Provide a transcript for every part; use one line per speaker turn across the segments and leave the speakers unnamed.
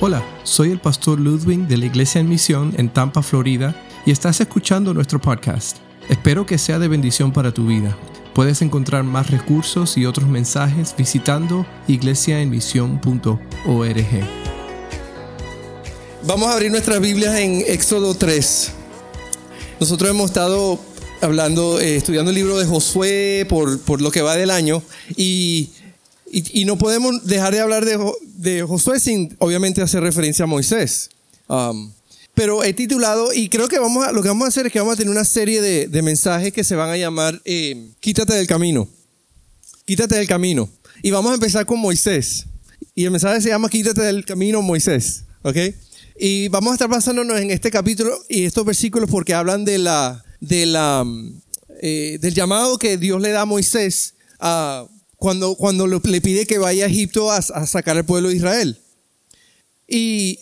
Hola, soy el pastor Ludwig de la Iglesia en Misión en Tampa, Florida, y estás escuchando nuestro podcast. Espero que sea de bendición para tu vida. Puedes encontrar más recursos y otros mensajes visitando iglesiaenmisión.org.
Vamos a abrir nuestras Biblias en Éxodo 3. Nosotros hemos estado hablando, eh, estudiando el libro de Josué por, por lo que va del año y y, no podemos dejar de hablar de, Josué sin obviamente hacer referencia a Moisés. Um, pero he titulado, y creo que vamos a, lo que vamos a hacer es que vamos a tener una serie de, mensajes que se van a llamar eh, Quítate del camino. Quítate del camino. Y vamos a empezar con Moisés. Y el mensaje se llama Quítate del camino, Moisés. ¿Ok? Y vamos a estar basándonos en este capítulo y estos versículos porque hablan de la, de la, eh, del llamado que Dios le da a Moisés a cuando, cuando le pide que vaya a Egipto a, sacar al pueblo de Israel. Y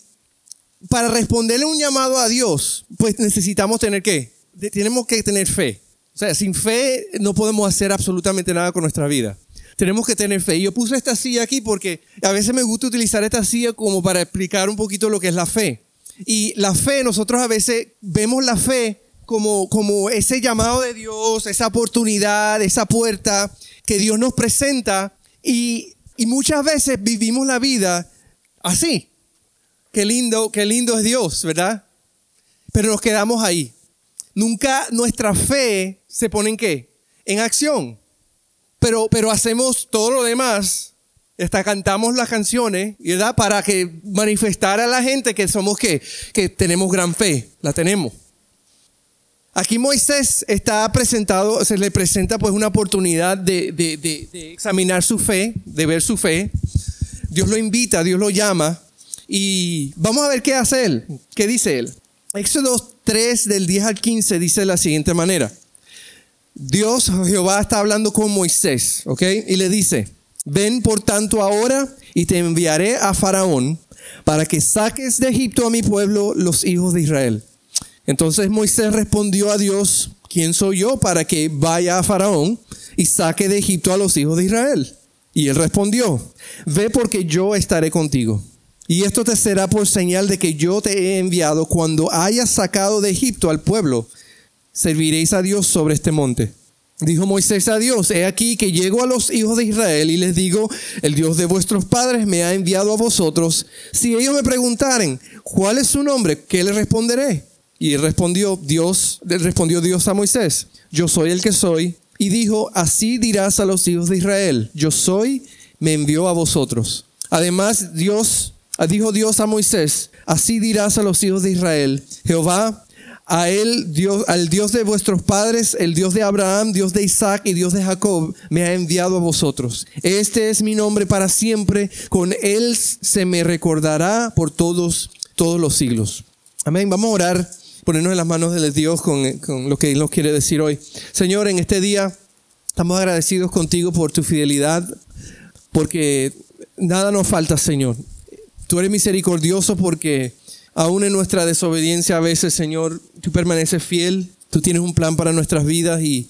para responderle un llamado a Dios, pues necesitamos tener qué? Tenemos que tener fe. O sea, sin fe no podemos hacer absolutamente nada con nuestra vida. Tenemos que tener fe. Y yo puse esta silla aquí porque a veces me gusta utilizar esta silla como para explicar un poquito lo que es la fe. Y la fe, nosotros a veces vemos la fe como, como ese llamado de Dios, esa oportunidad, esa puerta que Dios nos presenta y, muchas veces vivimos la vida así. Qué lindo, qué lindo es Dios, ¿verdad? Pero nos quedamos ahí. Nunca nuestra fe se pone en qué? En acción. Pero, pero hacemos todo lo demás. Hasta cantamos las canciones, ¿verdad? Para que manifestar a la gente que somos qué? Que tenemos gran fe. La tenemos. Aquí Moisés está presentado, se le presenta pues una oportunidad de, examinar su fe, de ver su fe. Dios lo invita, Dios lo llama y vamos a ver qué hace él, qué dice él. Éxodo 3 del 10 al 15 dice de la siguiente manera. Dios, Jehová está hablando con Moisés, ¿ok? Y le dice, ven por tanto ahora y te enviaré a Faraón para que saques de Egipto a mi pueblo los hijos de Israel. Entonces Moisés respondió a Dios, ¿quién soy yo para que vaya a Faraón y saque de Egipto a los hijos de Israel? Y él respondió, ve porque yo estaré contigo. Y esto te será por señal de que yo te he enviado cuando hayas sacado de Egipto al pueblo. Serviréis a Dios sobre este monte. Dijo Moisés a Dios, he aquí que llego a los hijos de Israel y les digo, el Dios de vuestros padres me ha enviado a vosotros. Si ellos me preguntaren, ¿cuál es su nombre? ¿Qué les responderé? Y respondió Dios, respondió Dios a Moisés, yo soy el que soy. Y dijo, así dirás a los hijos de Israel, yo soy, me envió a vosotros. Además, Dios, dijo Dios a Moisés, así dirás a los hijos de Israel, Jehová, a él, Dios, al Dios de vuestros padres, el Dios de Abraham, Dios de Isaac y Dios de Jacob, me ha enviado a vosotros. Este es mi nombre para siempre, con él se me recordará por todos, todos los siglos. Amén. Vamos a orar ponernos en las manos de Dios con, lo que Él nos quiere decir hoy. Señor, en este día estamos agradecidos contigo por tu fidelidad, porque nada nos falta, Señor. Tú eres misericordioso porque aún en nuestra desobediencia a veces, Señor, tú permaneces fiel, tú tienes un plan para nuestras vidas y,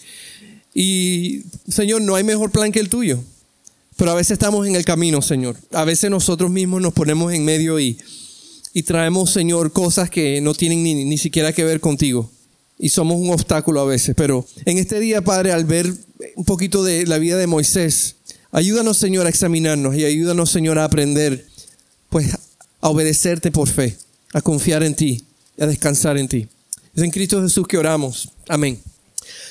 y, Señor, no hay mejor plan que el tuyo. Pero a veces estamos en el camino, Señor. A veces nosotros mismos nos ponemos en medio y, y traemos, Señor, cosas que no tienen ni, ni siquiera que ver contigo. Y somos un obstáculo a veces. Pero en este día, Padre, al ver un poquito de la vida de Moisés, ayúdanos, Señor, a examinarnos y ayúdanos, Señor, a aprender, pues, a obedecerte por fe, a confiar en ti, a descansar en ti. Es en Cristo Jesús que oramos. Amén.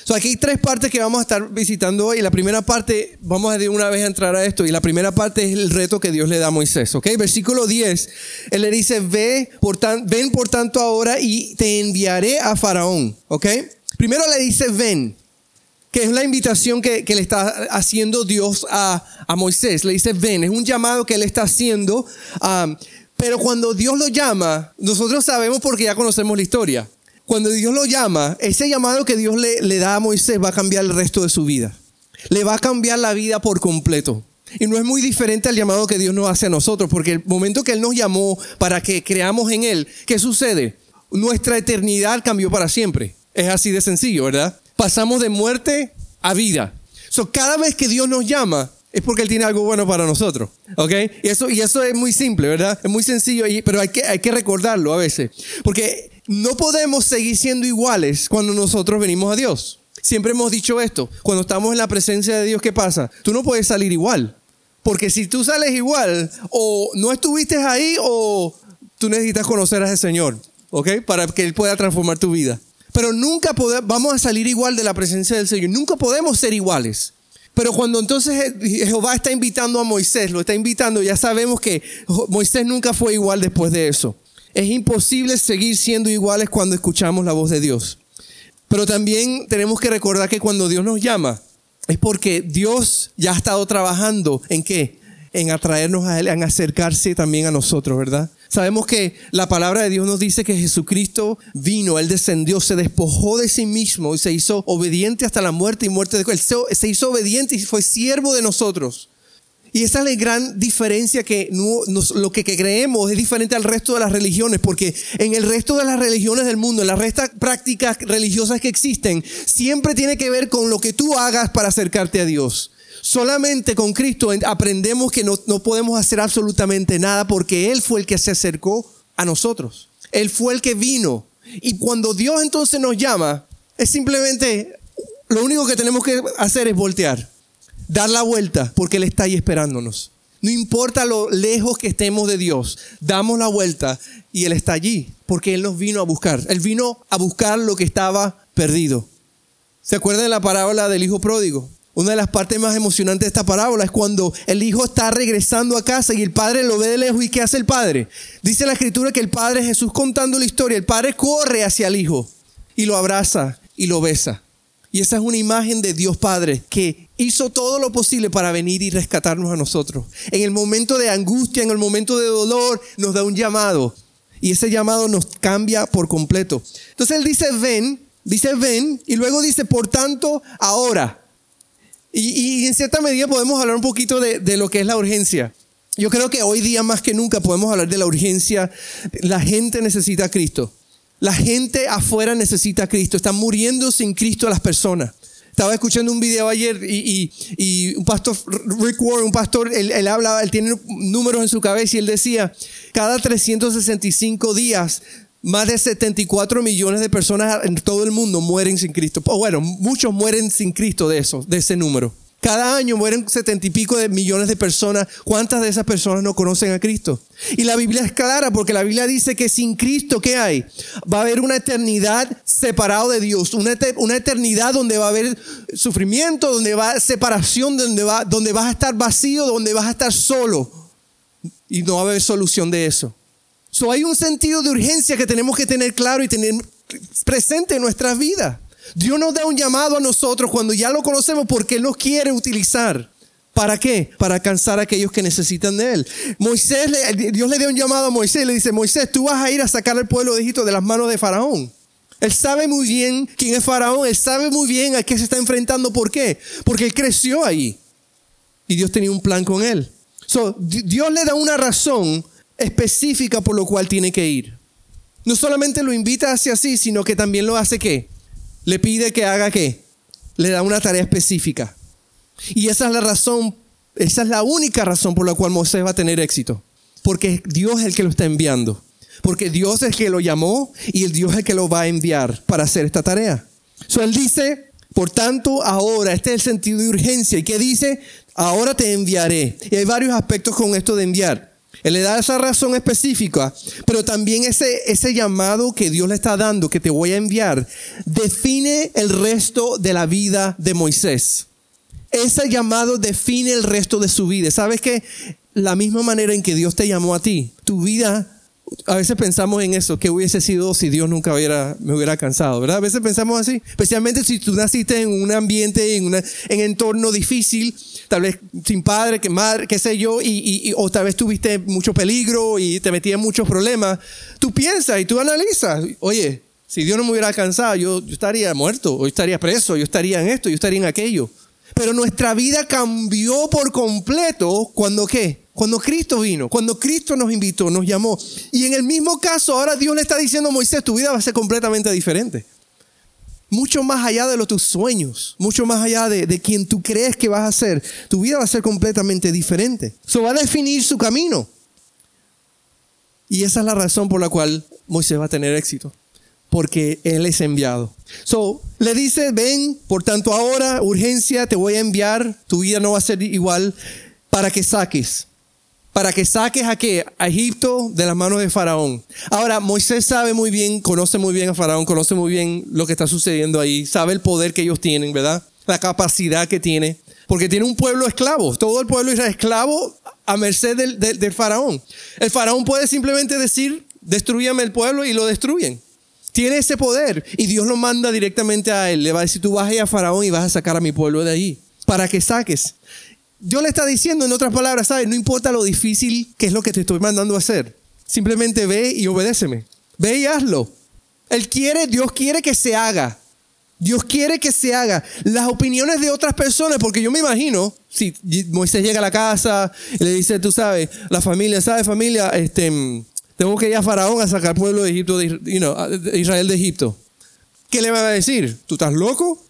So, aquí hay tres partes que vamos a estar visitando hoy. La primera parte, vamos a de una vez a entrar a esto. Y la primera parte es el reto que Dios le da a Moisés. ¿Ok? Versículo 10. Él le dice: Ve por ven por tanto ahora y te enviaré a Faraón. ¿Ok? Primero le dice: Ven. Que es la invitación que, le está haciendo Dios a, Moisés. Le dice: Ven. Es un llamado que él está haciendo. Um, pero cuando Dios lo llama, nosotros sabemos porque ya conocemos la historia cuando Dios lo llama, ese llamado que Dios le, le, da a Moisés va a cambiar el resto de su vida. Le va a cambiar la vida por completo. Y no es muy diferente al llamado que Dios nos hace a nosotros, porque el momento que Él nos llamó para que creamos en Él, ¿qué sucede? Nuestra eternidad cambió para siempre. Es así de sencillo, ¿verdad? Pasamos de muerte a vida. So, cada vez que Dios nos llama, es porque Él tiene algo bueno para nosotros. ¿Ok? Y eso, y eso es muy simple, ¿verdad? Es muy sencillo, pero hay que, hay que recordarlo a veces. Porque no podemos seguir siendo iguales cuando nosotros venimos a Dios. Siempre hemos dicho esto. Cuando estamos en la presencia de Dios, ¿qué pasa? Tú no puedes salir igual. Porque si tú sales igual, o no estuviste ahí, o tú necesitas conocer a ese Señor. ¿Ok? Para que Él pueda transformar tu vida. Pero nunca vamos a salir igual de la presencia del Señor. Nunca podemos ser iguales. Pero cuando entonces Jehová está invitando a Moisés, lo está invitando, ya sabemos que Moisés nunca fue igual después de eso. Es imposible seguir siendo iguales cuando escuchamos la voz de Dios. Pero también tenemos que recordar que cuando Dios nos llama, es porque Dios ya ha estado trabajando en qué? En atraernos a Él, en acercarse también a nosotros, ¿verdad? Sabemos que la palabra de Dios nos dice que Jesucristo vino, Él descendió, se despojó de sí mismo y se hizo obediente hasta la muerte y muerte de Él se hizo obediente y fue siervo de nosotros. Y esa es la gran diferencia que lo que, creemos es diferente al resto de las religiones, porque en el resto de las religiones del mundo, en las restas prácticas religiosas que existen, siempre tiene que ver con lo que tú hagas para acercarte a Dios. Solamente con Cristo aprendemos que no, podemos hacer absolutamente nada porque Él fue el que se acercó a nosotros. Él fue el que vino. Y cuando Dios entonces nos llama, es simplemente, lo único que tenemos que hacer es voltear, dar la vuelta, porque Él está ahí esperándonos. No importa lo lejos que estemos de Dios, damos la vuelta y Él está allí, porque Él nos vino a buscar. Él vino a buscar lo que estaba perdido. ¿Se acuerdan de la parábola del hijo pródigo? Una de las partes más emocionantes de esta parábola es cuando el hijo está regresando a casa y el padre lo ve de lejos y ¿qué hace el padre? Dice la escritura que el padre Jesús contando la historia, el padre corre hacia el hijo y lo abraza y lo besa. Y esa es una imagen de Dios Padre que hizo todo lo posible para venir y rescatarnos a nosotros. En el momento de angustia, en el momento de dolor, nos da un llamado. Y ese llamado nos cambia por completo. Entonces él dice, ven, dice, ven, y luego dice, por tanto, ahora. Y, en cierta medida podemos hablar un poquito de, de lo que es la urgencia. Yo creo que hoy día más que nunca podemos hablar de la urgencia. La gente necesita a Cristo. La gente afuera necesita a Cristo. Están muriendo sin Cristo las personas. Estaba escuchando un video ayer y, y, un pastor, Rick Warren, un pastor, él, él hablaba, él tiene números en su cabeza y él decía, cada 365 días más de 74 millones de personas en todo el mundo mueren sin Cristo. O bueno, muchos mueren sin Cristo de eso, de ese número. Cada año mueren setenta y pico de millones de personas. ¿Cuántas de esas personas no conocen a Cristo? Y la Biblia es clara porque la Biblia dice que sin Cristo, ¿qué hay? Va a haber una eternidad separado de Dios, una, eternidad donde va a haber sufrimiento, donde va a haber separación, donde, va, donde vas a estar vacío, donde vas a estar solo. Y no va a haber solución de eso. So, hay un sentido de urgencia que tenemos que tener claro y tener presente en nuestras vidas. Dios nos da un llamado a nosotros cuando ya lo conocemos porque Él nos quiere utilizar. ¿Para qué? Para alcanzar a aquellos que necesitan de Él. Moisés, Dios le dio un llamado a Moisés y le dice, Moisés, tú vas a ir a sacar al pueblo de Egipto de las manos de Faraón. Él sabe muy bien quién es Faraón, él sabe muy bien a qué se está enfrentando. ¿Por qué? Porque él creció ahí. Y Dios tenía un plan con él. Dios le da una razón específica por lo cual tiene que ir. No solamente lo invita hacia sí, sino que también lo hace qué? Le pide que haga qué? Le da una tarea específica. Y esa es la razón, esa es la única razón por la cual Moisés va a tener éxito. Porque Dios es el que lo está enviando. Porque Dios es el que lo llamó y el Dios es el que lo va a enviar para hacer esta tarea. So, él dice, por tanto, ahora, este es el sentido de urgencia. ¿Y qué dice? Ahora te enviaré. Y hay varios aspectos con esto de enviar. Él le da esa razón específica, pero también ese, ese llamado que Dios le está dando, que te voy a enviar, define el resto de la vida de Moisés. Ese llamado define el resto de su vida. ¿Sabes que La misma manera en que Dios te llamó a ti, tu vida a veces pensamos en eso, que hubiese sido si Dios nunca hubiera, me hubiera cansado, ¿verdad? A veces pensamos así, especialmente si tú naciste en un ambiente, en un entorno difícil, tal vez sin padre, que madre, qué sé yo, y, o tal vez tuviste mucho peligro y te metías en muchos problemas. Tú piensas y tú analizas, oye, si Dios no me hubiera cansado, yo, yo estaría muerto, o estaría preso, yo estaría en esto, yo estaría en aquello. Pero nuestra vida cambió por completo cuando qué? Cuando Cristo vino, cuando Cristo nos invitó, nos llamó. Y en el mismo caso, ahora Dios le está diciendo a Moisés, tu vida va a ser completamente diferente. Mucho más allá de los tus sueños, mucho más allá de, de quien tú crees que vas a ser. Tu vida va a ser completamente diferente. Eso va a definir su camino. Y esa es la razón por la cual Moisés va a tener éxito. Porque Él es enviado. So, le dice, ven, por tanto ahora, urgencia, te voy a enviar, tu vida no va a ser igual, para que saques. Para que saques a qué? A Egipto de las manos de Faraón. Ahora, Moisés sabe muy bien, conoce muy bien a Faraón, conoce muy bien lo que está sucediendo ahí, sabe el poder que ellos tienen, ¿verdad? La capacidad que tiene. Porque tiene un pueblo esclavo. Todo el pueblo es esclavo a merced del, del, faraón. El faraón puede simplemente decir, destruyame el pueblo y lo destruyen. Tiene ese poder y Dios lo manda directamente a él. Le va a decir, tú vas a ir a faraón y vas a sacar a mi pueblo de ahí para que saques. Dios le está diciendo, en otras palabras, ¿sabes? No importa lo difícil que es lo que te estoy mandando a hacer. Simplemente ve y obedéceme. Ve y hazlo. Él quiere, Dios quiere que se haga. Dios quiere que se haga. Las opiniones de otras personas, porque yo me imagino, si Moisés llega a la casa y le dice, tú sabes, la familia, ¿sabes familia? Este, tengo que ir a Faraón a sacar pueblo de Egipto, de, Israel de Egipto. ¿Qué le va a decir? ¿Tú estás loco?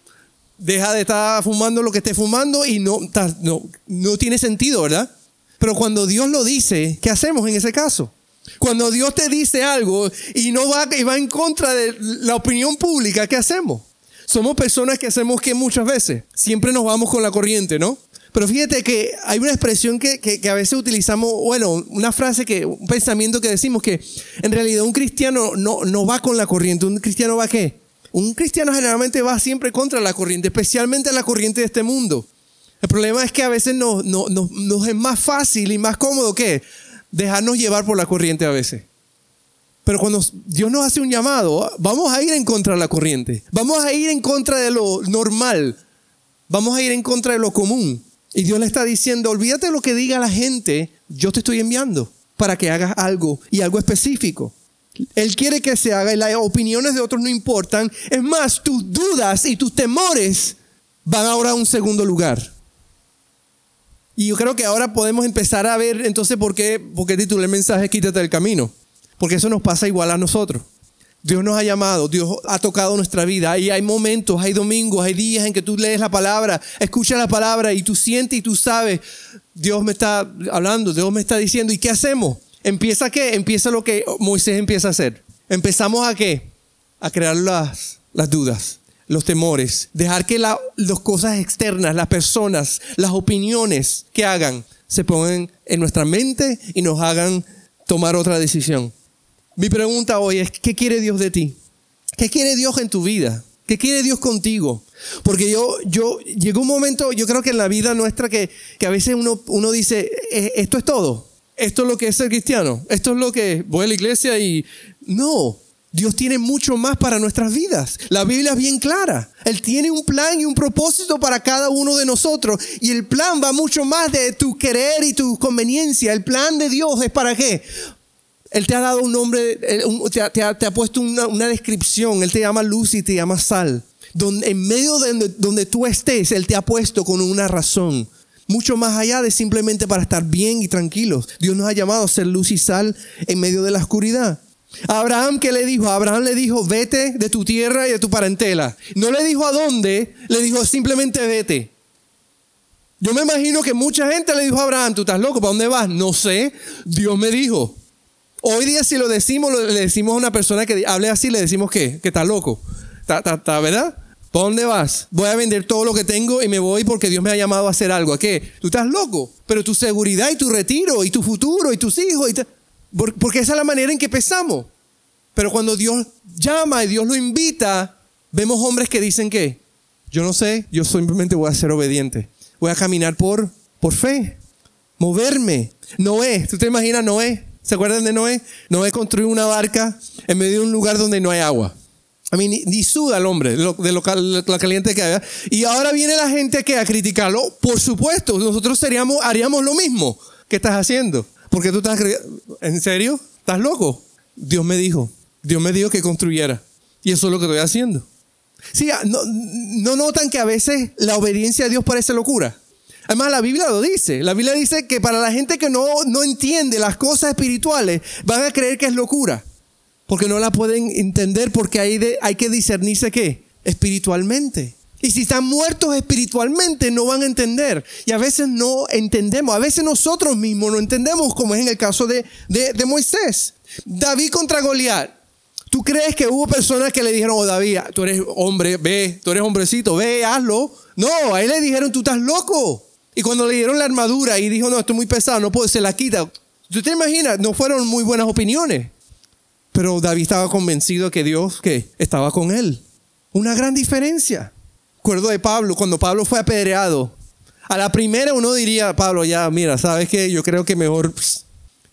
Deja de estar fumando lo que esté fumando y no, no, no tiene sentido, ¿verdad? Pero cuando Dios lo dice, ¿qué hacemos en ese caso? Cuando Dios te dice algo y no va, y va en contra de la opinión pública, ¿qué hacemos? Somos personas que hacemos que muchas veces siempre nos vamos con la corriente, ¿no? Pero fíjate que hay una expresión que, que, a veces utilizamos, bueno, una frase que, un pensamiento que decimos que en realidad un cristiano no, no va con la corriente. ¿Un cristiano va qué? Un cristiano generalmente va siempre contra la corriente, especialmente la corriente de este mundo. El problema es que a veces nos, es más fácil y más cómodo que dejarnos llevar por la corriente a veces. Pero cuando Dios nos hace un llamado, vamos a ir en contra de la corriente. Vamos a ir en contra de lo normal. Vamos a ir en contra de lo común. Y Dios le está diciendo, olvídate de lo que diga la gente, yo te estoy enviando para que hagas algo y algo específico. Él quiere que se haga y las opiniones de otros no importan. Es más, tus dudas y tus temores van ahora a un segundo lugar. Y yo creo que ahora podemos empezar a ver entonces por qué, por qué titulé el mensaje Quítate del camino. Porque eso nos pasa igual a nosotros. Dios nos ha llamado, Dios ha tocado nuestra vida y hay momentos, hay domingos, hay días en que tú lees la palabra, escuchas la palabra y tú sientes y tú sabes, Dios me está hablando, Dios me está diciendo, ¿y qué hacemos? ¿Empieza qué? Empieza lo que Moisés empieza a hacer. Empezamos a qué? A crear las, las dudas, los temores, dejar que las cosas externas, las personas, las opiniones que hagan, se pongan en nuestra mente y nos hagan tomar otra decisión. Mi pregunta hoy es, ¿qué quiere Dios de ti? ¿Qué quiere Dios en tu vida? ¿Qué quiere Dios contigo? Porque yo, yo, llegó un momento, yo creo que en la vida nuestra que, que a veces uno, uno dice, eh, esto es todo, esto es lo que es ser cristiano, esto es lo que voy a la iglesia y no, Dios tiene mucho más para nuestras vidas. La Biblia es bien clara. Él tiene un plan y un propósito para cada uno de nosotros. Y el plan va mucho más de tu querer y tu conveniencia. El plan de Dios es para qué? Él te ha dado un nombre, te ha, puesto una, descripción. Él te llama luz y te llama sal. En medio de donde, tú estés, Él te ha puesto con una razón. Mucho más allá de simplemente para estar bien y tranquilos. Dios nos ha llamado a ser luz y sal en medio de la oscuridad. Abraham, ¿qué le dijo? Abraham le dijo, vete de tu tierra y de tu parentela. No le dijo a dónde, le dijo simplemente vete. Yo me imagino que mucha gente le dijo a Abraham, tú estás loco, ¿para dónde vas? No sé, Dios me dijo. Hoy día si lo decimos, le decimos a una persona que hable así, le decimos que, que está loco. ¿Está, verdad? ¿Para dónde vas? Voy a vender todo lo que tengo y me voy porque Dios me ha llamado a hacer algo. ¿A qué? Tú estás loco. Pero tu seguridad y tu retiro y tu futuro y tus hijos. porque esa es la manera en que pensamos. Pero cuando Dios llama y Dios lo invita, vemos hombres que dicen que yo no sé, yo simplemente voy a ser obediente. Voy a caminar por, por fe. Moverme. Noé, ¿tú te imaginas Noé? ¿Se acuerdan de Noé? Noé construyó una barca en medio de un lugar donde no hay agua. A mí ni, suda el hombre de, lo, caliente que había. Y ahora viene la gente que a criticarlo. Por supuesto, nosotros seríamos, haríamos lo mismo. ¿Qué estás haciendo? Porque tú estás... ¿En serio? ¿Estás loco? Dios me dijo. Dios me dijo que construyera. Y eso es lo que estoy haciendo. Sí, no, no notan que a veces la obediencia a Dios parece locura. Además, la Biblia lo dice. La Biblia dice que para la gente que no, no entiende las cosas espirituales, van a creer que es locura. Porque no la pueden entender porque hay, hay que discernirse qué? espiritualmente. Y si están muertos espiritualmente, no van a entender. Y a veces no entendemos. A veces nosotros mismos no entendemos, como es en el caso de, de, Moisés. David contra Goliat. ¿Tú crees que hubo personas que le dijeron, oh David, tú eres hombre, ve, tú eres hombrecito, ve, hazlo? No, a él le dijeron, tú estás loco. Y cuando le dieron la armadura y dijo, no, esto es muy pesado, no puedo, se la quita. ¿Tú te imaginas? No fueron muy buenas opiniones. Pero David estaba convencido que Dios que estaba con él. Una gran diferencia. Acuerdo de Pablo, cuando Pablo fue apedreado. A la primera uno diría, Pablo, ya, mira, ¿sabes qué? Yo creo que mejor...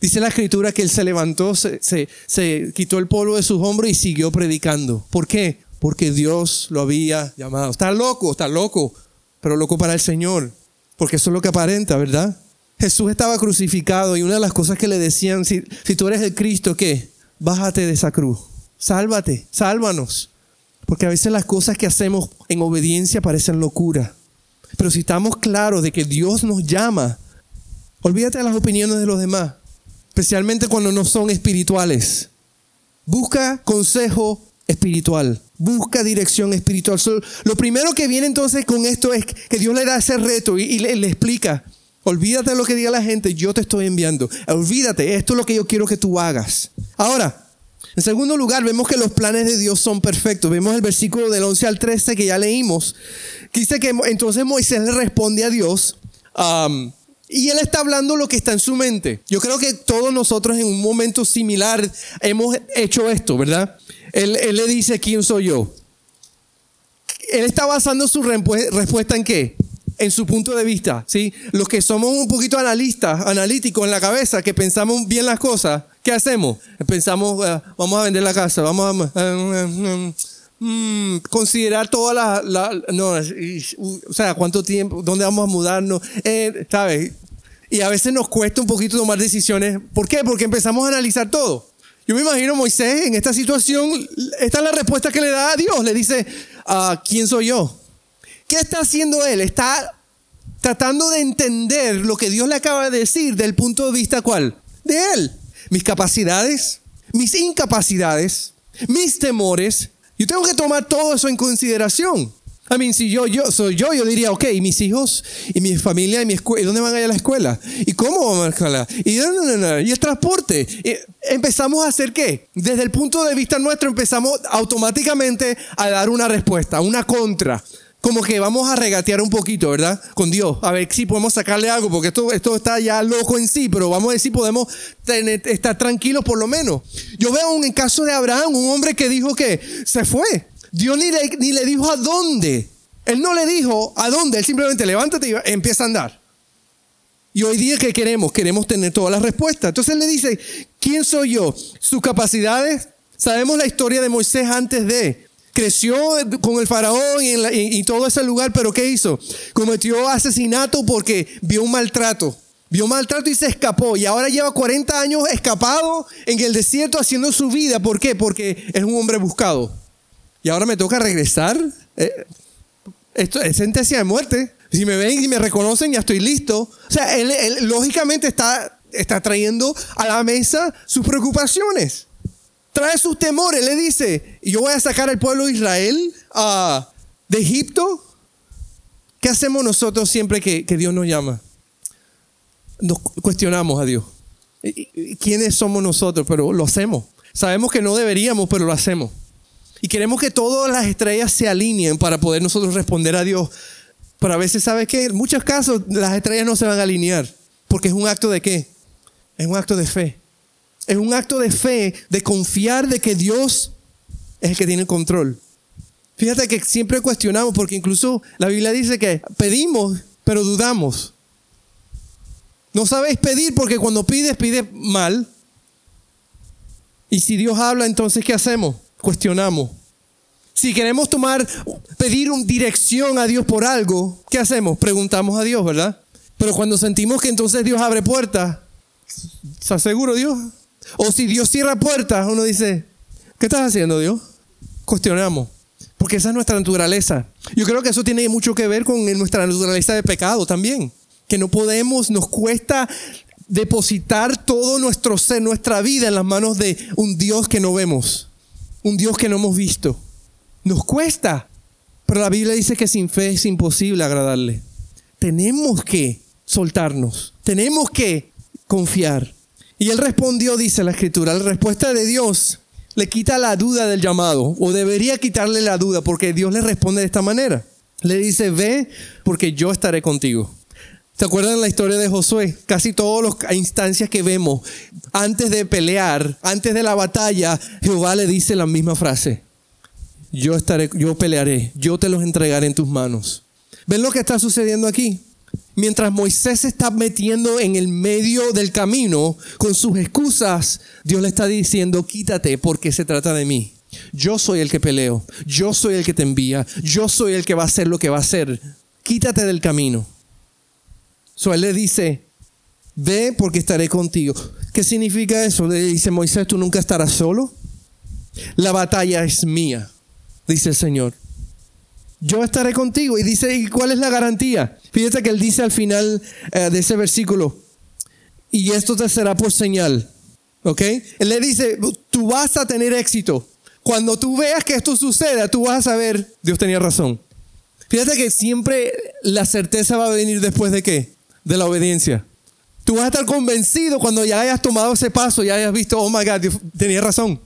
Dice la escritura que él se levantó, se, se quitó el polvo de sus hombros y siguió predicando. ¿Por qué? Porque Dios lo había llamado. Está loco, está loco, pero loco para el Señor. Porque eso es lo que aparenta, ¿verdad? Jesús estaba crucificado y una de las cosas que le decían, si, si tú eres el Cristo, ¿qué? Bájate de esa cruz. Sálvate, sálvanos. Porque a veces las cosas que hacemos en obediencia parecen locura. Pero si estamos claros de que Dios nos llama, olvídate de las opiniones de los demás, especialmente cuando no son espirituales. Busca consejo espiritual, busca dirección espiritual. lo primero que viene entonces con esto es que Dios le da ese reto y, le, le, explica, olvídate de lo que diga la gente, yo te estoy enviando. Olvídate, esto es lo que yo quiero que tú hagas. Ahora, en segundo lugar, vemos que los planes de Dios son perfectos. Vemos el versículo del 11 al 13 que ya leímos. Dice que entonces Moisés le responde a Dios. y él está hablando lo que está en su mente. Yo creo que todos nosotros en un momento similar hemos hecho esto, ¿verdad? Él, él le dice, ¿quién soy yo? Él está basando su respuesta en qué? En su punto de vista, ¿sí? Los que somos un poquito analistas, analíticos en la cabeza, que pensamos bien las cosas, ¿qué hacemos? Pensamos, eh, vamos a vender la casa, vamos a... Eh, mm, considerar todas las... La, no, o sea, cuánto tiempo, dónde vamos a mudarnos, eh, ¿sabes? Y a veces nos cuesta un poquito tomar decisiones. ¿Por qué? Porque empezamos a analizar todo. Yo me imagino Moisés en esta situación, esta es la respuesta que le da a Dios. Le dice, ah, ¿quién soy yo? ¿Qué está haciendo él? Está tratando de entender lo que Dios le acaba de decir del punto de vista cuál? De él. Mis capacidades, mis incapacidades, mis temores. Yo tengo que tomar todo eso en consideración. A mí, si yo, yo soy yo, yo diría, ok, ¿y mis hijos? ¿Y mi familia? ¿Y mi escuela? dónde van a ir a la escuela? ¿Y cómo van a la? ¿Y, ¿Y el transporte? empezamos a hacer qué? Desde el punto de vista nuestro empezamos automáticamente a dar una respuesta, una contra como que vamos a regatear un poquito, ¿verdad? Con Dios. A ver si podemos sacarle algo, porque esto, esto está ya loco en sí, pero vamos a ver si podemos estar tranquilos por lo menos. Yo veo un caso de Abraham, un hombre que dijo que se fue. Dios ni le, ni le dijo a dónde. Él no le dijo a dónde, él simplemente levántate y empieza a andar. Y hoy día, ¿qué queremos? Queremos tener todas las respuestas. Entonces él le dice, ¿quién soy yo? Sus capacidades. Sabemos la historia de Moisés antes de creció con el faraón y, todo ese lugar, pero ¿qué hizo? Cometió asesinato porque vio un maltrato. Vio maltrato y se escapó. Y ahora lleva 40 años escapado en el desierto haciendo su vida. ¿Por qué? Porque es un hombre buscado. Y ahora me toca regresar. Eh, esto es sentencia de muerte. Si me ven y me reconocen, ya estoy listo. O sea, él, lógicamente está, está trayendo a la mesa sus preocupaciones trae sus temores, le dice, yo voy a sacar al pueblo de Israel uh, de Egipto. ¿Qué hacemos nosotros siempre que, que Dios nos llama? Nos cuestionamos a Dios. ¿Quiénes somos nosotros? Pero lo hacemos. Sabemos que no deberíamos, pero lo hacemos. Y queremos que todas las estrellas se alineen para poder nosotros responder a Dios. Pero a veces, ¿sabes qué? En muchos casos las estrellas no se van a alinear. Porque es un acto de qué? Es un acto de fe. Es un acto de fe, de confiar de que Dios es el que tiene el control. Fíjate que siempre cuestionamos, porque incluso la Biblia dice que pedimos, pero dudamos. No sabéis pedir porque cuando pides, pides mal. Y si Dios habla, entonces ¿qué hacemos? Cuestionamos. Si queremos tomar, pedir una dirección a Dios por algo, ¿qué hacemos? Preguntamos a Dios, ¿verdad? Pero cuando sentimos que entonces Dios abre puertas, ¿estás seguro Dios? O si Dios cierra puertas, uno dice, ¿qué estás haciendo Dios? Cuestionamos. Porque esa es nuestra naturaleza. Yo creo que eso tiene mucho que ver con nuestra naturaleza de pecado también. Que no podemos, nos cuesta depositar todo nuestro ser, nuestra vida en las manos de un Dios que no vemos. Un Dios que no hemos visto. Nos cuesta. Pero la Biblia dice que sin fe es imposible agradarle. Tenemos que soltarnos, tenemos que confiar. Y él respondió, dice la escritura, la respuesta de Dios le quita la duda del llamado, o debería quitarle la duda, porque Dios le responde de esta manera. Le dice, ve, porque yo estaré contigo. ¿Se acuerdan la historia de Josué? Casi todas las instancias que vemos, antes de pelear, antes de la batalla, Jehová le dice la misma frase. Yo estaré, yo pelearé, yo te los entregaré en tus manos. ¿Ven lo que está sucediendo aquí? Mientras Moisés se está metiendo en el medio del camino con sus excusas, Dios le está diciendo, quítate porque se trata de mí. Yo soy el que peleo, yo soy el que te envía, yo soy el que va a hacer lo que va a hacer. Quítate del camino. So él le dice, ve porque estaré contigo. ¿Qué significa eso? Le dice Moisés, tú nunca estarás solo. La batalla es mía, dice el Señor. Yo estaré contigo. Y dice, ¿y cuál es la garantía? Fíjate que él dice al final eh, de ese versículo, y esto te será por señal. ¿Ok? Él le dice, tú vas a tener éxito. Cuando tú veas que esto suceda, tú vas a saber, Dios tenía razón. Fíjate que siempre la certeza va a venir después de qué? De la obediencia. Tú vas a estar convencido cuando ya hayas tomado ese paso y hayas visto, oh my God, Dios tenía razón.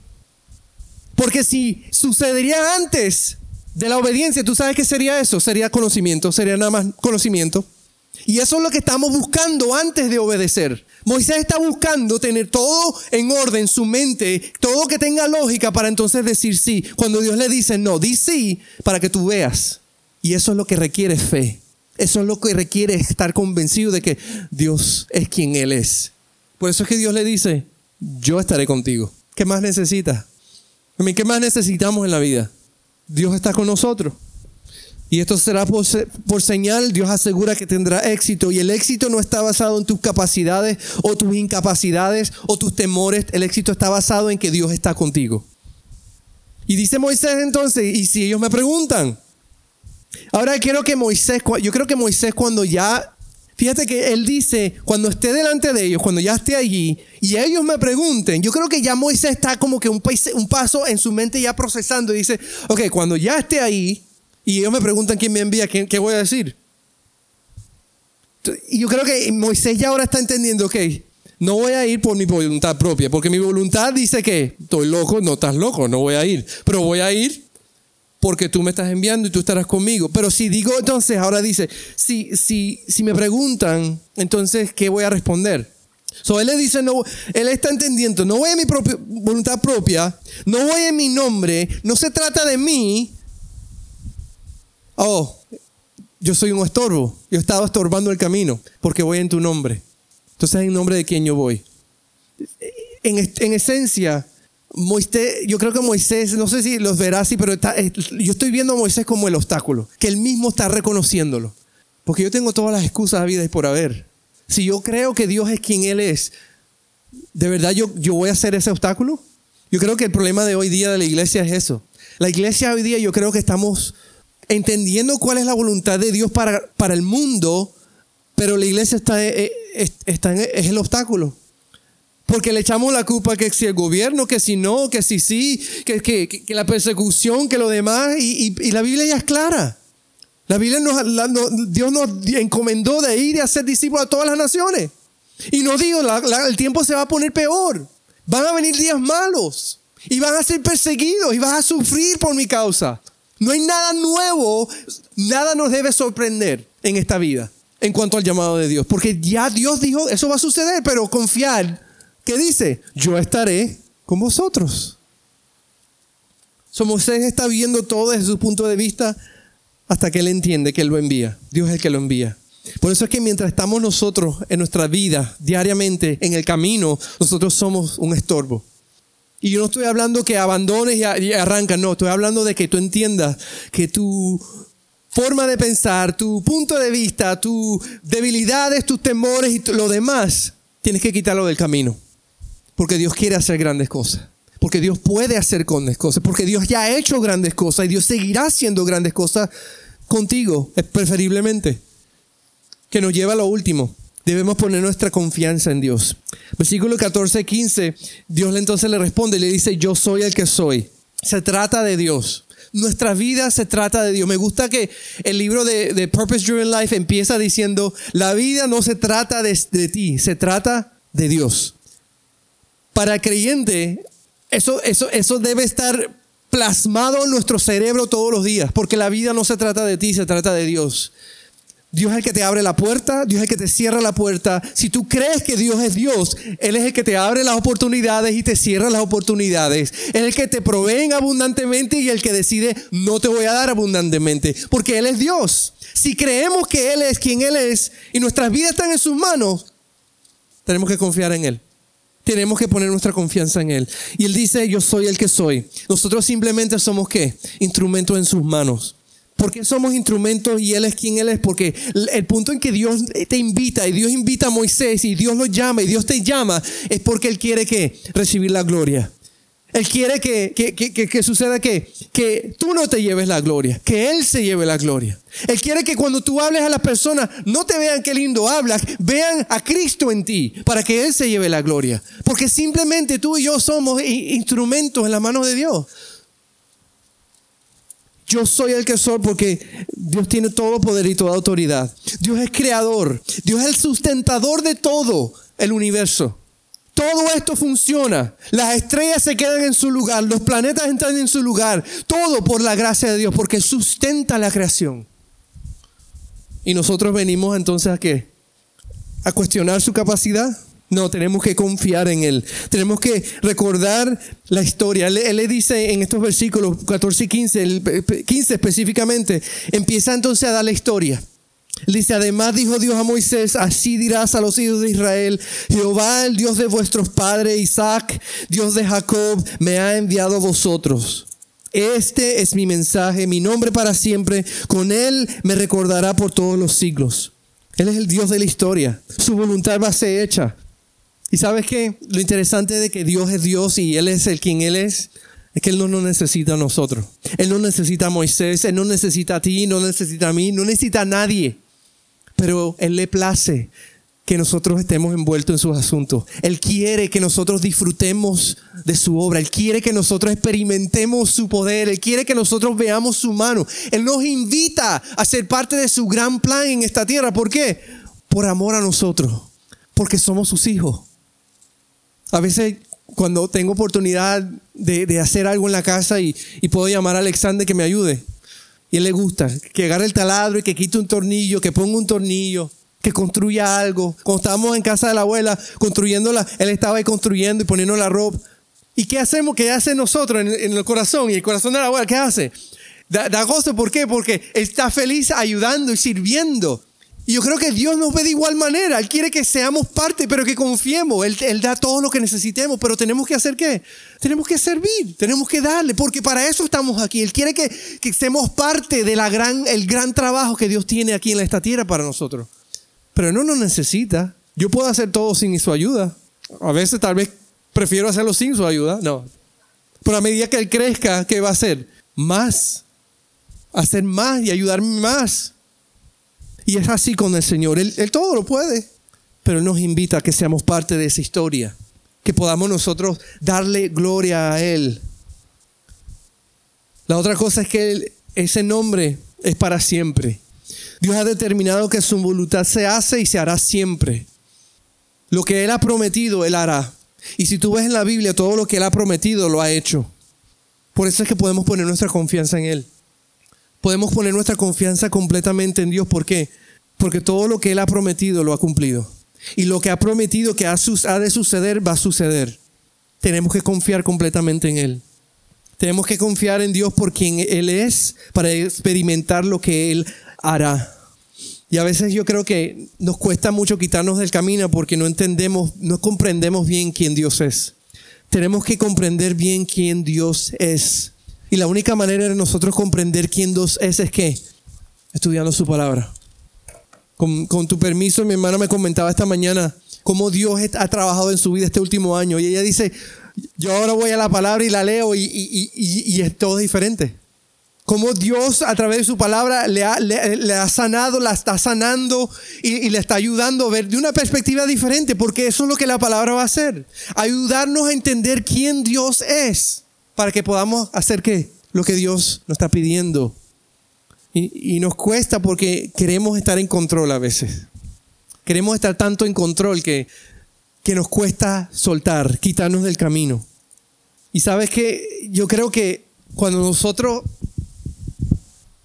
Porque si sucedería antes de la obediencia, ¿tú sabes qué sería eso? Sería conocimiento, sería nada más conocimiento. Y eso es lo que estamos buscando antes de obedecer. Moisés está buscando tener todo en orden, su mente, todo que tenga lógica para entonces decir sí. Cuando Dios le dice no, di sí para que tú veas. Y eso es lo que requiere fe. Eso es lo que requiere estar convencido de que Dios es quien Él es. Por eso es que Dios le dice, yo estaré contigo. ¿Qué más necesitas? ¿Qué más necesitamos en la vida? Dios está con nosotros. Y esto será por, señal, Dios asegura que tendrá éxito. Y el éxito no está basado en tus capacidades o tus incapacidades o tus temores. El éxito está basado en que Dios está contigo. Y dice Moisés entonces, y si ellos me preguntan, ahora quiero que Moisés, yo creo que Moisés cuando ya, fíjate que él dice, cuando esté delante de ellos, cuando ya esté allí, y ellos me pregunten, yo creo que ya Moisés está como que un, un paso en su mente ya procesando y dice, ok, cuando ya esté ahí, y ellos me preguntan quién me envía, ¿qué, qué voy a decir? Y yo creo que Moisés ya ahora está entendiendo, ok, no voy a ir por mi voluntad propia, porque mi voluntad dice que estoy loco, no estás loco, no voy a ir, pero voy a ir porque tú me estás enviando y tú estarás conmigo. Pero si digo entonces, ahora dice, si, si, si me preguntan, entonces, ¿qué voy a responder? So, él le dice, no, él está entendiendo, no voy a mi propia, voluntad propia, no voy en mi nombre, no se trata de mí, oh, yo soy un estorbo, yo estaba estorbando el camino porque voy en tu nombre. Entonces, ¿en nombre de quién yo voy? En, en esencia, Moisés, yo creo que Moisés, no sé si los verás así, pero yo estoy viendo a Moisés como el obstáculo, que él mismo está reconociéndolo. Porque yo tengo todas las excusas a vida y por haber. Si yo creo que Dios es quien Él es, ¿de verdad yo, yo voy a hacer ese obstáculo? Yo creo que el problema de hoy día de la iglesia es eso. La iglesia hoy día yo creo que estamos entendiendo cuál es la voluntad de Dios para, para el mundo, pero la iglesia está, eh, eh, está es el obstáculo. Porque le echamos la culpa que si el gobierno, que si no, que si sí, que, que, la persecución, que lo demás, y, y, la Biblia ya es clara. La Biblia nos, Dios nos encomendó de ir y hacer discípulos a todas las naciones. Y nos dijo, el tiempo se va a poner peor. Van a venir días malos. Y van a ser perseguidos y vas a sufrir por mi causa. No hay nada nuevo, nada nos debe sorprender en esta vida en cuanto al llamado de Dios. Porque ya Dios dijo, eso va a suceder, pero confiar, ¿qué dice? Yo estaré con vosotros. So, Moisés está viendo todo desde su punto de vista hasta que él entiende que él lo envía. Dios es el que lo envía. Por eso es que mientras estamos nosotros en nuestra vida, diariamente, en el camino, nosotros somos un estorbo. Y yo no estoy hablando que abandones y arrancas, no, estoy hablando de que tú entiendas que tu forma de pensar, tu punto de vista, tus debilidades, tus temores y lo demás, tienes que quitarlo del camino. Porque Dios quiere hacer grandes cosas. Porque Dios puede hacer grandes cosas. Porque Dios ya ha hecho grandes cosas y Dios seguirá haciendo grandes cosas contigo, preferiblemente. Que nos lleva a lo último debemos poner nuestra confianza en Dios. Versículo 14, 15, Dios entonces le responde y le dice, yo soy el que soy. Se trata de Dios. nuestra vida se trata de Dios. Me gusta que el libro de, Purpose Driven Life empieza diciendo, la vida no se trata de, ti, se trata de Dios. Para el creyente, eso, eso, eso debe estar plasmado en nuestro cerebro todos los días, porque la vida no se trata de ti, se trata de Dios. Dios es el que te abre la puerta, Dios es el que te cierra la puerta. Si tú crees que Dios es Dios, Él es el que te abre las oportunidades y te cierra las oportunidades. Es el que te provee abundantemente y el que decide no te voy a dar abundantemente, porque Él es Dios. Si creemos que Él es quien Él es y nuestras vidas están en sus manos, tenemos que confiar en Él. Tenemos que poner nuestra confianza en Él. Y Él dice, yo soy el que soy. Nosotros simplemente somos qué? Instrumentos en sus manos. ¿Por qué somos instrumentos y Él es quien Él es? Porque el punto en que Dios te invita y Dios invita a Moisés y Dios lo llama y Dios te llama es porque Él quiere que recibir la gloria. Él quiere que, que, que, que, suceda que, que tú no te lleves la gloria, que Él se lleve la gloria. Él quiere que cuando tú hables a las personas, no te vean qué lindo hablas, vean a Cristo en ti, para que Él se lleve la gloria. Porque simplemente tú y yo somos instrumentos en las manos de Dios. Yo soy el que soy porque Dios tiene todo poder y toda autoridad. Dios es creador. Dios es el sustentador de todo el universo. Todo esto funciona. Las estrellas se quedan en su lugar. Los planetas entran en su lugar. Todo por la gracia de Dios porque sustenta la creación. Y nosotros venimos entonces a qué? A cuestionar su capacidad. No, tenemos que confiar en Él. Tenemos que recordar la historia. Él, le dice en estos versículos 14 y 15, el 15 específicamente, empieza entonces a dar la historia. Dice, además dijo Dios a Moisés, así dirás a los hijos de Israel, Jehová, el Dios de vuestros padres, Isaac, Dios de Jacob, me ha enviado a vosotros. Este es mi mensaje, mi nombre para siempre, con él me recordará por todos los siglos. Él es el Dios de la historia, su voluntad va a ser hecha. Y sabes qué? Lo interesante de que Dios es Dios y Él es el quien Él es, es que Él no nos necesita a nosotros. Él no necesita a Moisés, Él no necesita a ti, no necesita a mí, no necesita a nadie. Pero Él le place que nosotros estemos envueltos en sus asuntos. Él quiere que nosotros disfrutemos de su obra. Él quiere que nosotros experimentemos su poder. Él quiere que nosotros veamos su mano. Él nos invita a ser parte de su gran plan en esta tierra. ¿Por qué? Por amor a nosotros. Porque somos sus hijos. A veces cuando tengo oportunidad de, hacer algo en la casa y, puedo llamar a Alexander que me ayude. Y él le gusta que agarre el taladro y que quite un tornillo, que ponga un tornillo, que construya algo. Cuando estábamos en casa de la abuela construyéndola, él estaba ahí construyendo y poniendo la ropa. ¿Y qué hacemos? ¿Qué hace nosotros en, el corazón? Y el corazón de la abuela, ¿qué hace? Da, da gozo, ¿por qué? Porque está feliz ayudando y sirviendo. Y yo creo que Dios nos ve de igual manera. Él quiere que seamos parte, pero que confiemos. Él, da todo lo que necesitemos, pero tenemos que hacer qué? Tenemos que servir, tenemos que darle, porque para eso estamos aquí. Él quiere que, que seamos parte del gran, el gran trabajo que Dios tiene aquí en esta tierra para nosotros. Pero no nos necesita. Yo puedo hacer todo sin su ayuda. A veces tal vez prefiero hacerlo sin su ayuda. No. Pero a medida que Él crezca, ¿qué va a hacer? Más. Hacer más y ayudarme más. Y es así con el Señor. Él, todo lo puede, pero nos invita a que seamos parte de esa historia, que podamos nosotros darle gloria a Él. La otra cosa es que ese nombre es para siempre. Dios ha determinado que su voluntad se hace y se hará siempre. Lo que Él ha prometido, Él hará. Y si tú ves en la Biblia, todo lo que Él ha prometido lo ha hecho. Por eso es que podemos poner nuestra confianza en Él. Podemos poner nuestra confianza completamente en Dios. ¿Por qué? Porque todo lo que Él ha prometido lo ha cumplido. Y lo que ha prometido que ha de suceder va a suceder. Tenemos que confiar completamente en Él. Tenemos que confiar en Dios por quien Él es para experimentar lo que Él hará. Y a veces yo creo que nos cuesta mucho quitarnos del camino porque no entendemos, no comprendemos bien quién Dios es. Tenemos que comprender bien quién Dios es. Y la única manera de nosotros comprender quién Dios es es que estudiando su palabra. Con, tu permiso, mi hermana me comentaba esta mañana cómo Dios ha trabajado en su vida este último año. Y ella dice, yo ahora voy a la palabra y la leo y, y, es todo diferente. Cómo Dios a través de su palabra le ha, le ha sanado, la está sanando y, le está ayudando a ver de una perspectiva diferente, porque eso es lo que la palabra va a hacer. Ayudarnos a entender quién Dios es para que podamos hacer qué? lo que Dios nos está pidiendo. Y, y nos cuesta porque queremos estar en control a veces. Queremos estar tanto en control que, que nos cuesta soltar, quitarnos del camino. Y sabes que yo creo que cuando nosotros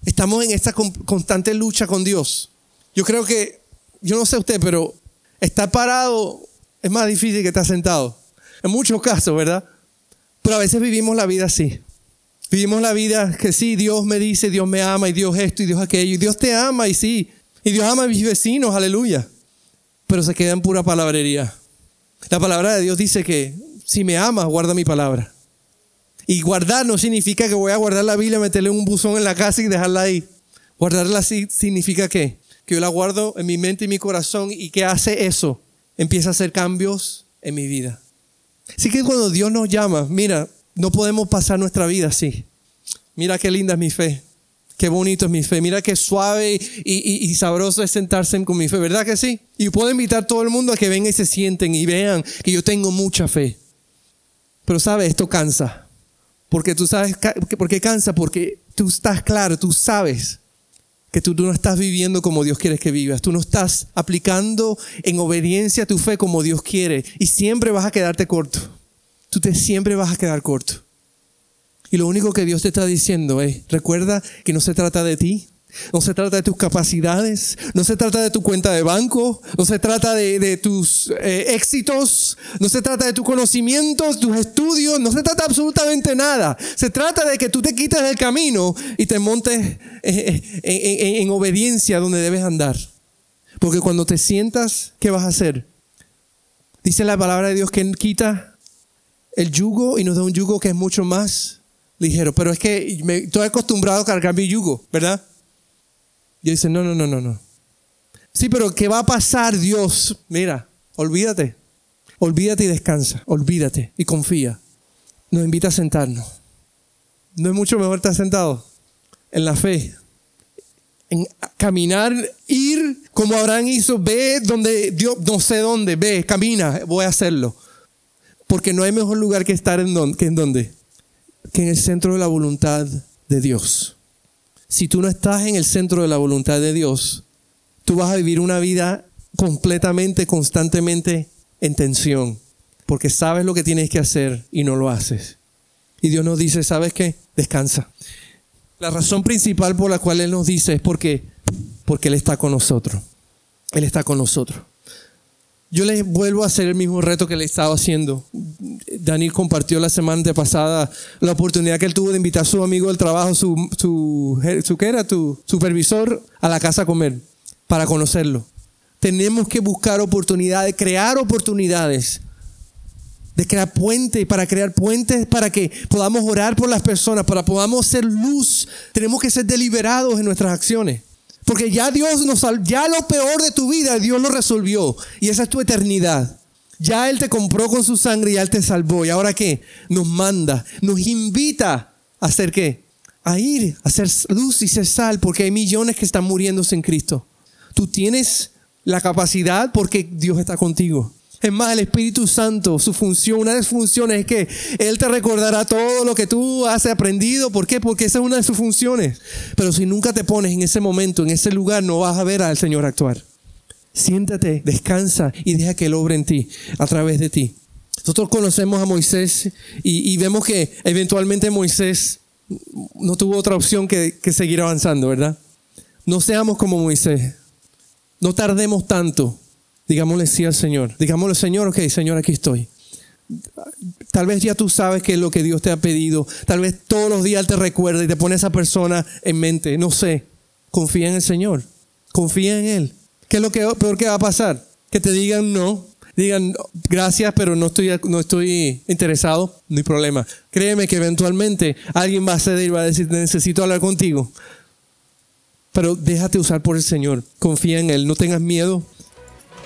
estamos en esta constante lucha con Dios, yo creo que, yo no sé usted, pero estar parado es más difícil que estar sentado. En muchos casos, ¿verdad? Pero a veces vivimos la vida así. Vivimos la vida que sí, Dios me dice, Dios me ama y Dios esto y Dios aquello. Y Dios te ama y sí. Y Dios ama a mis vecinos, aleluya. Pero se queda en pura palabrería. La palabra de Dios dice que si me amas, guarda mi palabra. Y guardar no significa que voy a guardar la Biblia, meterle un buzón en la casa y dejarla ahí. Guardarla así significa que, que yo la guardo en mi mente y mi corazón y que hace eso, empieza a hacer cambios en mi vida. Así que cuando Dios nos llama, mira, no podemos pasar nuestra vida así. Mira qué linda es mi fe. Qué bonito es mi fe. Mira qué suave y, sabroso es sentarse con mi fe. ¿Verdad que sí? Y puedo invitar a todo el mundo a que vengan y se sienten y vean que yo tengo mucha fe. Pero sabes, esto cansa. Porque tú sabes, ¿por qué cansa? Porque tú estás claro, tú sabes que tú, no estás viviendo como Dios quiere que vivas. Tú no estás aplicando en obediencia tu fe como Dios quiere. Y siempre vas a quedarte corto tú te siempre vas a quedar corto. Y lo único que Dios te está diciendo es, recuerda que no se trata de ti, no se trata de tus capacidades, no se trata de tu cuenta de banco, no se trata de, tus eh, éxitos, no se trata de tus conocimientos, tus estudios, no se trata absolutamente nada. Se trata de que tú te quites del camino y te montes eh, eh, en obediencia donde debes andar. Porque cuando te sientas, ¿qué vas a hacer? Dice la palabra de Dios que quita el yugo y nos da un yugo que es mucho más ligero. Pero es que estoy acostumbrado a cargar mi yugo, ¿verdad? Y dice, no, no, no, no, no. Sí, pero ¿qué va a pasar, Dios? Mira, olvídate. Olvídate y descansa. Olvídate y confía. Nos invita a sentarnos. ¿No es mucho mejor estar sentado? En la fe. En caminar, ir como Abraham hizo. Ve donde Dios, no sé dónde, ve, camina, voy a hacerlo. Porque no hay mejor lugar que estar en donde, que en donde, que en el centro de la voluntad de Dios. Si tú no estás en el centro de la voluntad de Dios, tú vas a vivir una vida completamente, constantemente en tensión, porque sabes lo que tienes que hacer y no lo haces. Y Dios nos dice, ¿sabes qué? Descansa. La razón principal por la cual Él nos dice es porque, porque Él está con nosotros. Él está con nosotros. Yo les vuelvo a hacer el mismo reto que le estaba haciendo. Daniel compartió la semana pasada la oportunidad que él tuvo de invitar a su amigo del trabajo, su, su, su ¿qué era? Tu supervisor, a la casa a comer para conocerlo. Tenemos que buscar oportunidades, crear oportunidades de crear puentes, para crear puentes, para que podamos orar por las personas, para podamos ser luz. Tenemos que ser deliberados en nuestras acciones. Porque ya Dios nos ya lo peor de tu vida, Dios lo resolvió. Y esa es tu eternidad. Ya Él te compró con su sangre y Él te salvó. ¿Y ahora qué? Nos manda, nos invita a hacer qué? A ir, a hacer luz y ser sal, porque hay millones que están muriéndose en Cristo. Tú tienes la capacidad porque Dios está contigo. Es más, el Espíritu Santo, su función, una de sus funciones es que Él te recordará todo lo que tú has aprendido. ¿Por qué? Porque esa es una de sus funciones. Pero si nunca te pones en ese momento, en ese lugar, no vas a ver al Señor actuar. Siéntate, descansa y deja que Él obre en ti, a través de ti. Nosotros conocemos a Moisés y, vemos que eventualmente Moisés no tuvo otra opción que, que seguir avanzando, ¿verdad? No seamos como Moisés. No tardemos tanto Digámosle sí al Señor. Digámosle, Señor, ok, Señor, aquí estoy. Tal vez ya tú sabes que es lo que Dios te ha pedido. Tal vez todos los días te recuerda y te pone esa persona en mente. No sé. Confía en el Señor. Confía en Él. ¿Qué es lo que, peor que va a pasar? Que te digan no. Digan gracias, pero no estoy, no estoy interesado. No hay problema. Créeme que eventualmente alguien va a ceder y va a decir necesito hablar contigo. Pero déjate usar por el Señor. Confía en Él. No tengas miedo